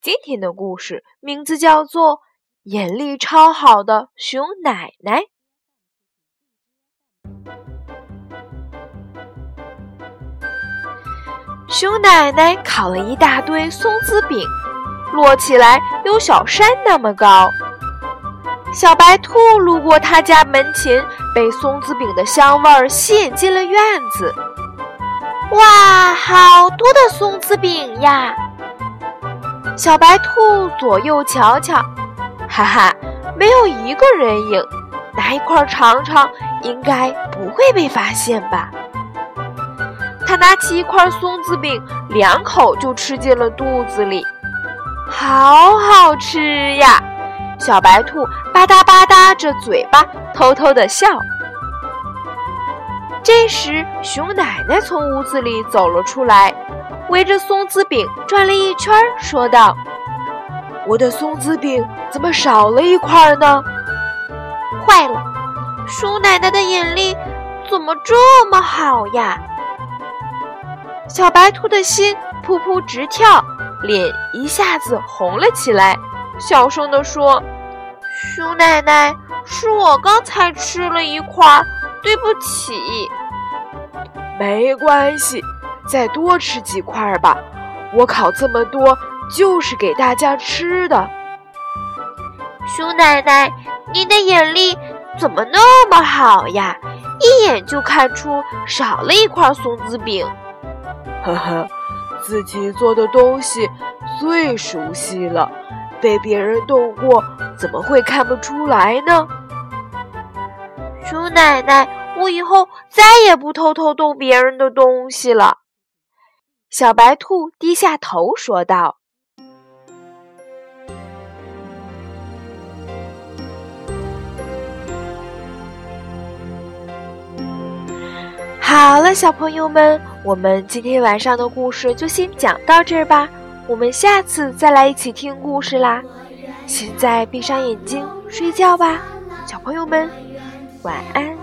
今天的故事名字叫做《眼力超好的熊奶奶》。熊奶奶烤了一大堆松子饼，摞起来有小山那么高。小白兔路过他家门前，被松子饼的香味儿吸引进了院子。哇，好多的松子饼呀！小白兔左右瞧瞧，哈哈，没有一个人影。拿一块尝尝，应该不会被发现吧？他拿起一块松子饼，两口就吃进了肚子里，好好吃呀！小白兔吧嗒吧嗒着嘴巴，偷偷的笑。这时，熊奶奶从屋子里走了出来。围着松子饼转了一圈，说道：“我的松子饼怎么少了一块呢？坏了，鼠奶奶的眼力怎么这么好呀？”小白兔的心扑扑直跳，脸一下子红了起来，小声地说：“鼠奶奶，是我刚才吃了一块，对不起。”没关系。再多吃几块吧，我烤这么多就是给大家吃的。熊奶奶，你的眼力怎么那么好呀？一眼就看出少了一块松子饼。呵呵，自己做的东西最熟悉了，被别人动过怎么会看不出来呢？熊奶奶，我以后再也不偷偷动别人的东西了。小白兔低下头说道：“好了，小朋友们，我们今天晚上的故事就先讲到这儿吧。我们下次再来一起听故事啦。现在闭上眼睛睡觉吧，小朋友们，晚安。”